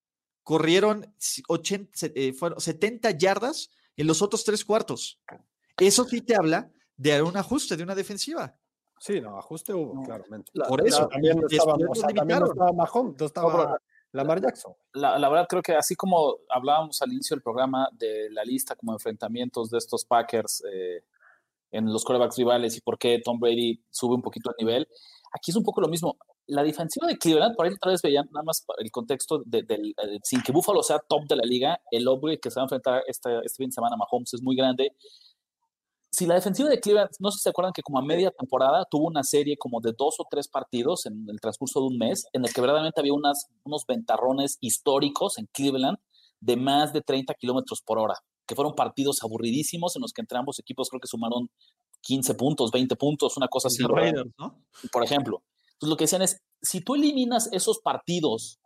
corrieron 80, eh, fueron 70 yardas en los otros tres cuartos. Eso sí te habla de un ajuste de una defensiva. Sí, no, ajuste hubo, claramente. Por eso. También no estaba, o sea, también no estaba Mahomes, no estaba Lamar Jackson. La, la, verdad creo que así como hablábamos al inicio del programa de la lista como enfrentamientos de estos Packers eh, en los quarterbacks rivales y por qué Tom Brady sube un poquito el nivel, aquí es un poco lo mismo. La defensiva de Cleveland, por ahí otra vez veían nada más el contexto del, de, eh, sin que Buffalo sea top de la liga, el hombre que se va a enfrentar este, este fin de semana a Mahomes es muy grande si la defensiva de Cleveland, no sé si se acuerdan que como a media temporada tuvo una serie como de dos o tres partidos en el transcurso de un mes, en el que verdaderamente había unas, unos ventarrones históricos en Cleveland de más de 30 kilómetros por hora, que fueron partidos aburridísimos en los que entre ambos equipos creo que sumaron 15 puntos, 20 puntos, una cosa así. Por ejemplo. Entonces lo que decían es, si tú eliminas esos partidos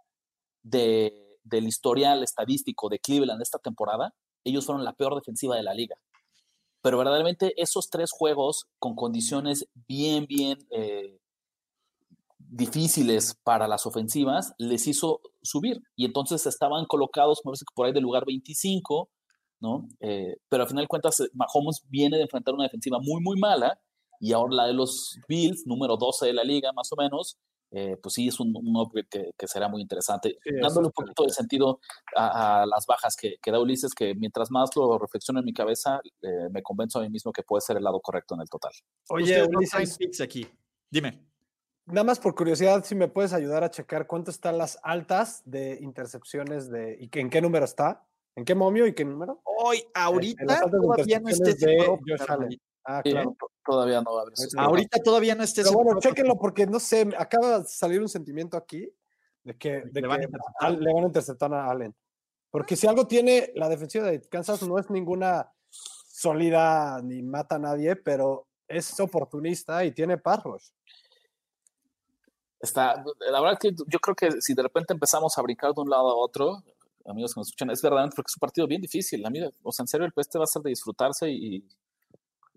de, del historial estadístico de Cleveland esta temporada, ellos fueron la peor defensiva de la liga pero verdaderamente esos tres juegos con condiciones bien, bien eh, difíciles para las ofensivas les hizo subir y entonces estaban colocados, por ahí del lugar 25, ¿no? Eh, pero al final de cuentas, eh, Mahomes viene de enfrentar una defensiva muy, muy mala y ahora la de los Bills, número 12 de la liga más o menos, eh, pues sí es un, un que, que, será muy interesante. Dándole un poquito de sentido a, las bajas que, que, da Ulises, que mientras más lo reflexiono en mi cabeza, eh, me convenzo a mí mismo que puede ser el lado correcto en el total. Oye, Ulises, aquí. Dime. Nada más por curiosidad, si me puedes ayudar a checar cuánto están las altas de intercepciones de y que, en qué número está, en qué momio y qué número. Hoy, ahorita todavía no esté Ah, claro. todavía no va a haber. Ahorita todavía no esté. Pero bueno, chéquenlo porque no sé, acaba de salir un sentimiento aquí de que, le, van a interceptar a Allen. Porque si algo tiene la defensiva de Kansas no es ninguna sólida ni mata a nadie, pero es oportunista y tiene parros. Está, la verdad que yo creo que si de repente empezamos a brincar de un lado a otro, amigos que nos escuchan, es verdaderamente porque es un partido bien difícil. Amiga, o sea, en serio, el este va a ser de disfrutarse y,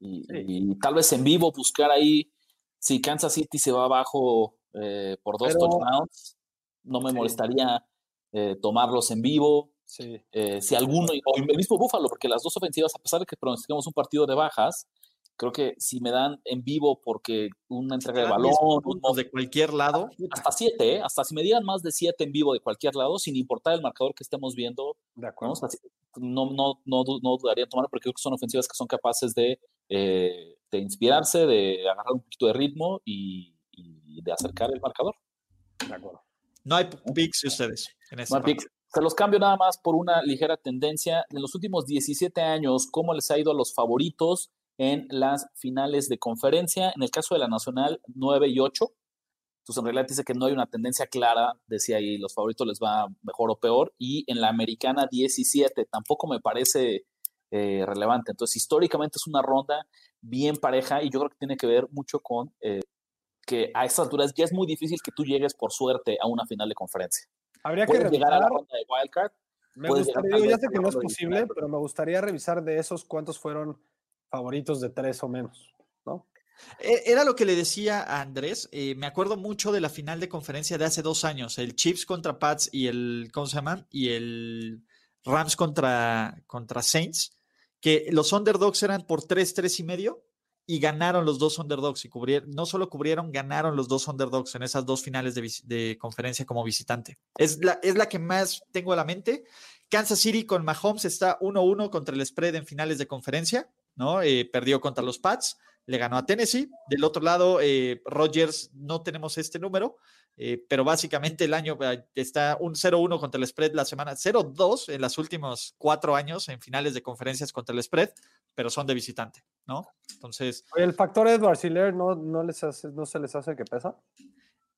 y, tal vez en vivo buscar ahí si Kansas City se va abajo eh, por dos touchdowns, no me molestaría eh, tomarlos en vivo. Eh, si alguno, o el mismo Búfalo, porque las dos ofensivas, a pesar de que pronosticamos un partido de bajas, creo que si me dan en vivo porque una entrega de balón, o de cualquier lado, hasta siete, ¿eh? hasta si me dieran más de siete en vivo de cualquier lado, sin importar el marcador que estemos viendo, ¿no? no, no, no, dudaría en tomar porque creo que son ofensivas que son capaces de, de inspirarse, de agarrar un poquito de ritmo y, de acercar el marcador. De acuerdo. No hay picks ustedes. En no hay picks. Se los cambio nada más por una ligera tendencia. En los últimos 17 años, ¿cómo les ha ido a los favoritos en las finales de conferencia? En el caso de la Nacional, 9 y 8. Entonces, en realidad dice que no hay una tendencia clara de si ahí los favoritos les va mejor o peor. Y en la americana, 17. Tampoco me parece eh, relevante. Entonces, históricamente es una ronda bien pareja y yo creo que tiene que ver mucho con eh, que a estas alturas ya es muy difícil que tú llegues por suerte a una final de conferencia. Habría que llegar a la ronda de wildcard. Me gustaría, ya sé que no es posible, pero me gustaría revisar de esos cuántos fueron favoritos de tres o menos, ¿no? E, era lo que le decía a Andrés. Eh, me acuerdo mucho de la final de conferencia de hace dos años, el Chiefs contra Pats y el, ¿cómo se llama? Y el Rams contra, contra Saints, que los underdogs eran por tres, tres y medio y ganaron los dos underdogs y cubrieron, no solo cubrieron, ganaron los dos underdogs en esas dos finales de, conferencia como visitante. Es la, es la que más tengo a la mente. Kansas City con Mahomes está 1-1 contra el spread en finales de conferencia, ¿no? Eh, perdió contra los Pats, le ganó a Tennessee. Del otro lado, eh, Rodgers no tenemos este número, eh, pero básicamente el año está un 0-1 contra el spread la semana, 0-2 en los últimos cuatro años en finales de conferencias contra el spread, pero son de visitante, ¿no? Entonces. ¿El factor Edward Siller no, no, les no se les hace que pesa?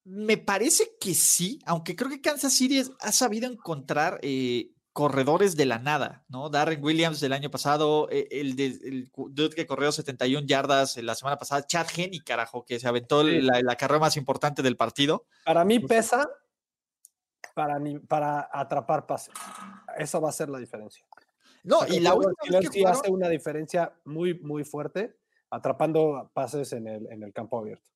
Me parece que sí, aunque creo que Kansas City ha sabido encontrar eh, corredores de la nada, ¿no? Darren Williams del año pasado, eh, el, de, dude que corrió 71 yardas la semana pasada, Chad Henney, carajo, que se aventó la, carrera más importante del partido. Para mí pesa para, para atrapar pases. Eso va a ser la diferencia. No, y la última vez que hace una diferencia muy, muy fuerte atrapando pases en el, en el campo abierto.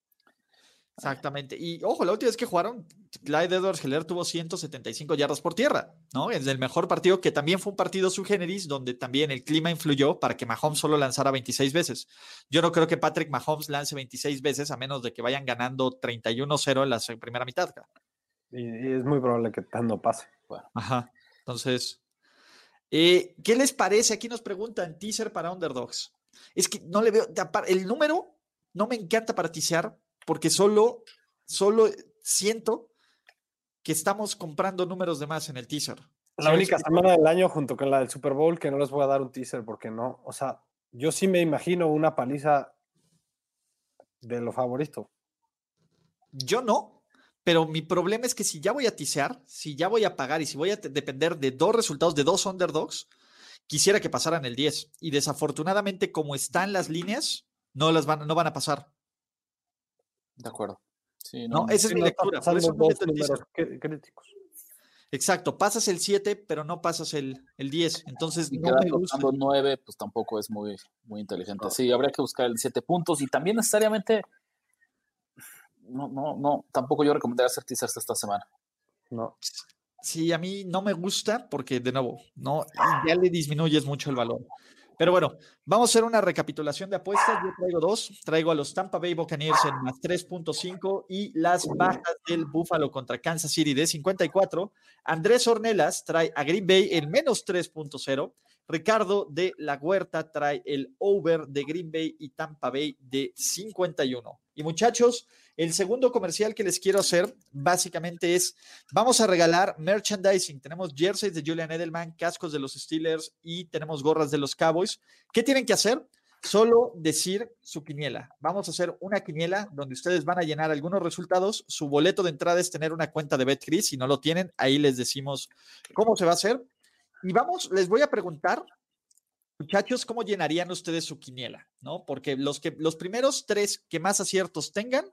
Exactamente. Y ojo, la última vez que jugaron, Clyde Edwards Heller tuvo 175 yardas por tierra, ¿no? Es el mejor partido que también fue un partido su generis, donde también el clima influyó para que Mahomes solo lanzara 26 veces. Yo no creo que Patrick Mahomes lance 26 veces a menos de que vayan ganando 31-0 en la primera mitad. Y, es muy probable que tanto pase. Ajá. Entonces, eh, ¿qué les parece? Aquí nos preguntan, teaser para underdogs. Es que no le veo, el número no me encanta para teaser porque solo, solo siento que estamos comprando números de más en el teaser. La única semana del año junto con la del Super Bowl que no les voy a dar un teaser porque no, o sea, yo sí me imagino una paliza de lo favorito. Yo no, pero mi problema es que si ya voy a tisear, si ya voy a pagar y si voy a depender de dos resultados de dos underdogs, quisiera que pasaran el 10. Y desafortunadamente, como están las líneas, no, las van, no van a pasar. De acuerdo. Sí, no, esa es mi lectura. Por eso números críticos. Exacto, pasas el 7, pero no pasas el, el 10. Entonces, y no me gusta. 9, pues tampoco es muy, muy inteligente. Sí, habría que buscar el 7 puntos y también necesariamente. No, no, no, tampoco yo recomendaría hacer teasers esta semana. No. Sí, a mí no me gusta porque, de nuevo, no, ya le disminuyes mucho el valor. Pero bueno, vamos a hacer una recapitulación de apuestas. Yo traigo dos. Traigo a los Tampa Bay Buccaneers en más 3.5 y las bajas del Buffalo contra Kansas City de 54. Andrés Ornelas trae a Green Bay en menos 3.0. Ricardo de la Huerta trae el over de Green Bay y Tampa Bay de 51. Y muchachos, el segundo comercial que les quiero hacer básicamente es, vamos a regalar merchandising. Tenemos jerseys de Julian Edelman, cascos de los Steelers y tenemos gorras de los Cowboys. ¿Qué tienen que hacer? Solo decir su quiniela. Vamos a hacer una quiniela donde ustedes van a llenar algunos resultados. Su boleto de entrada es tener una cuenta de BetCris. Si no lo tienen, ahí les decimos cómo se va a hacer. Y vamos, les voy a preguntar Muchachos, ¿cómo llenarían ustedes su quiniela? ¿No? Porque los, que, los primeros tres que más aciertos tengan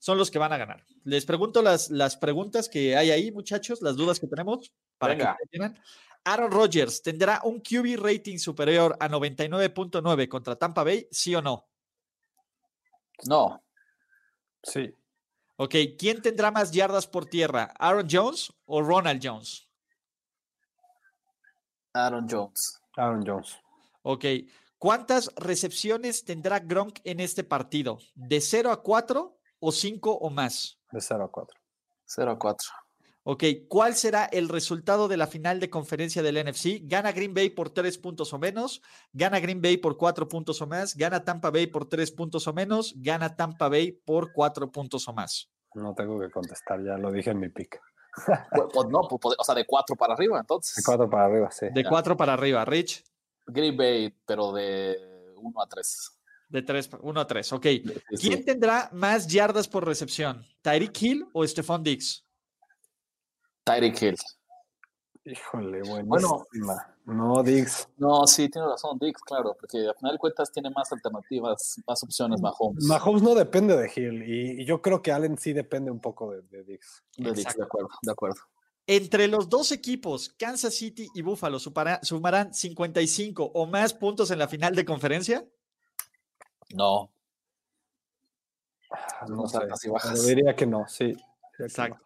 son los que van a ganar. Les pregunto las, las preguntas que hay ahí, muchachos, las dudas que tenemos para Venga. que tengan. Aaron Rodgers tendrá un QB rating superior a 99.9 contra Tampa Bay, sí o no? No, Sí. Ok, ¿quién tendrá más yardas por tierra? ¿Aaron Jones o Ronald Jones? Aaron Jones. Aaron Jones. Ok, ¿cuántas recepciones tendrá Gronk en este partido? ¿De 0 a 4 o 5 o más? De 0 a 4. 0 a 4. Ok, ¿cuál será el resultado de la final de conferencia del NFC? ¿Gana Green Bay por 3 puntos o menos? ¿Gana Green Bay por 4 puntos o más? ¿Gana Tampa Bay por 3 puntos o menos? ¿Gana Tampa Bay por 4 puntos o más? No tengo que contestar, ya lo dije en mi pick. Pues, pues no, pues, pues, o sea, de 4 para arriba, entonces. De 4 para arriba, sí. De 4 para arriba, Rich. Green Bay, pero de 1 a 3. De 3, 1 a 3, ok. ¿Quién tendrá más yardas por recepción? ¿Tyreek Hill o Stephon Diggs? Tyreek Hill. Híjole, Bueno. buenísima. No, Diggs. No, sí, tiene razón, Dix, claro, porque al final de cuentas tiene más alternativas, más opciones, Mahomes. Mahomes no depende de Hill y, y yo creo que Allen sí depende un poco de, de Diggs. De Dix, de acuerdo, de acuerdo. Entre los dos equipos, Kansas City y Buffalo, sumarán 55 o más puntos en la final de conferencia. No, Ah, No No sé, sean así pero bajas. diría que no, sí. Exacto.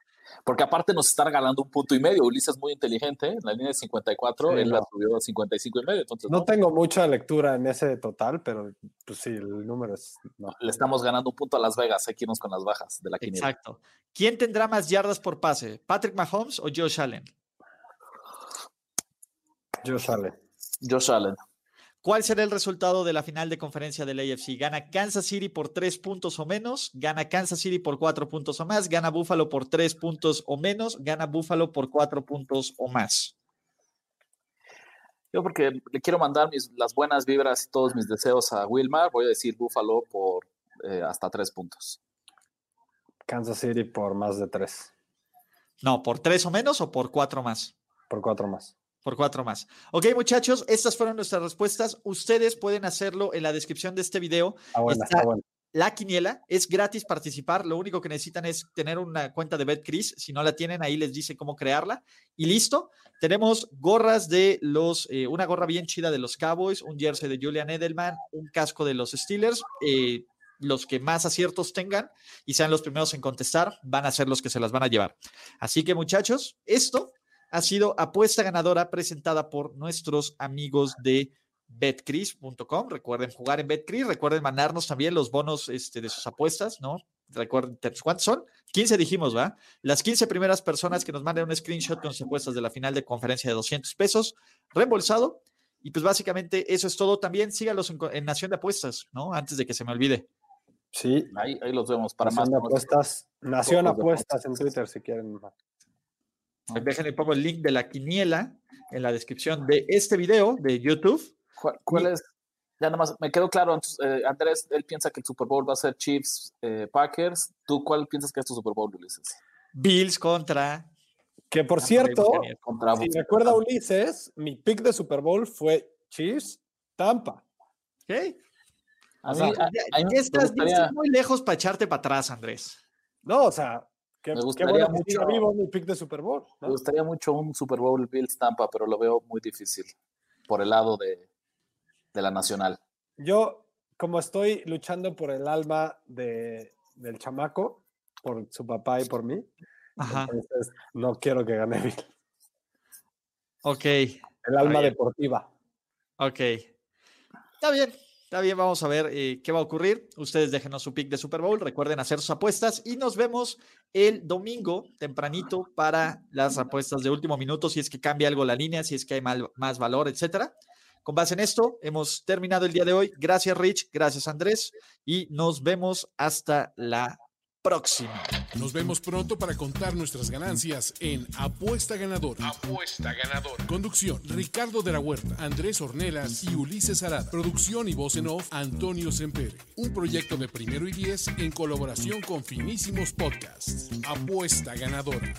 porque aparte nos está regalando un punto y medio. Ulises es muy inteligente, en la línea de 54, Sí, él la no. subió a 55 y medio, entonces No no, tengo mucha lectura en ese total, pero pues sí, el número es. No. le estamos ganando un punto a Las Vegas, hay que irnos con las bajas de la quiniela. Exacto. ¿Quién tendrá más yardas por pase? ¿Patrick Mahomes o Josh Allen? Josh Allen. Josh Allen, ¿Cuál será el resultado de la final de conferencia del AFC? ¿Gana Kansas City por tres puntos o menos? ¿Gana Kansas City por cuatro puntos o más? ¿Gana Buffalo por tres puntos o menos? ¿Gana Buffalo por cuatro puntos o más? yo porque le quiero mandar mis, las buenas vibras y todos mis deseos a Wilmar, voy a decir Buffalo por eh, hasta tres puntos. Kansas City por más de 3. No, ¿por tres o menos o por cuatro más? Por 4 más. Por cuatro más. Ok, muchachos, estas fueron nuestras respuestas. Ustedes pueden hacerlo en la descripción de este video. Ah, Está-. La quiniela es gratis participar. Lo único que necesitan es tener una cuenta de BetCris. Si no la tienen, ahí les dice cómo crearla. Y listo. Tenemos gorras de los, eh, una gorra bien chida de los Cowboys, un jersey de Julian Edelman, un casco de los Steelers. eh, los que más aciertos tengan y sean los primeros en contestar, van a ser los que se las van a llevar. Así que, muchachos, esto ha sido apuesta ganadora presentada por nuestros amigos de betcris.com. Recuerden jugar en Betcris, recuerden mandarnos también los bonos este, de sus apuestas, ¿no? Recuerden, ¿cuántos son? 15 dijimos, ¿va? Las 15 primeras personas que nos manden un screenshot con sus apuestas de la final de conferencia de 200 pesos, reembolsado. Y pues básicamente eso es todo. También sígalos en, en Nación de Apuestas, ¿no? Antes de que se me olvide. Sí, Ahí, ahí los vemos para más. Nación de apuestas. Nación apuestas en Twitter si quieren. Déjenme pongo el link de la quiniela en la descripción de este video de YouTube. ¿Cuál, cuál es? Ya nada más, me quedó claro, entonces, eh, Andrés, él piensa que el Super Bowl va a ser Chiefs, eh, Packers. ¿Tú cuál piensas que es tu Super Bowl, Ulises? Bills contra. Que por cierto. Contra si recuerda Ulises, mi pick de Super Bowl fue Chiefs, Tampa. ¿Ok? A O mí, sea, a- ya- a mí ya estás, gustaría- estás muy lejos para echarte para atrás, Andrés. No, o sea, qué, Me qué gustaría bueno mucho- vivo mi pick de Super Bowl. ¿no? Me gustaría mucho un Super Bowl Bills Tampa, pero lo veo muy difícil por el lado de, de la nacional. Yo, como estoy luchando por el alma de, del chamaco, por su papá y por mí, Ajá. entonces no quiero que gane Bill. Ok. El alma deportiva. Ok. Está bien. Está bien, vamos a ver eh, qué va a ocurrir. Ustedes déjenos su pick de Super Bowl, recuerden hacer sus apuestas y nos vemos el domingo tempranito para las apuestas de último minuto, si es que cambia algo la línea, si es que hay más valor, etcétera. Con base en esto, hemos terminado el día de hoy. Gracias, Rich. Gracias, Andrés. Y nos vemos hasta la próxima. Nos vemos pronto para contar nuestras ganancias en Apuesta Ganadora. Apuesta Ganadora. Conducción: Ricardo de la Huerta, Andrés Ornelas y Ulises Arada. Producción y voz en off: Antonio Sempere. Un proyecto de primero y diez en colaboración con Finísimos Podcasts. Apuesta Ganadora.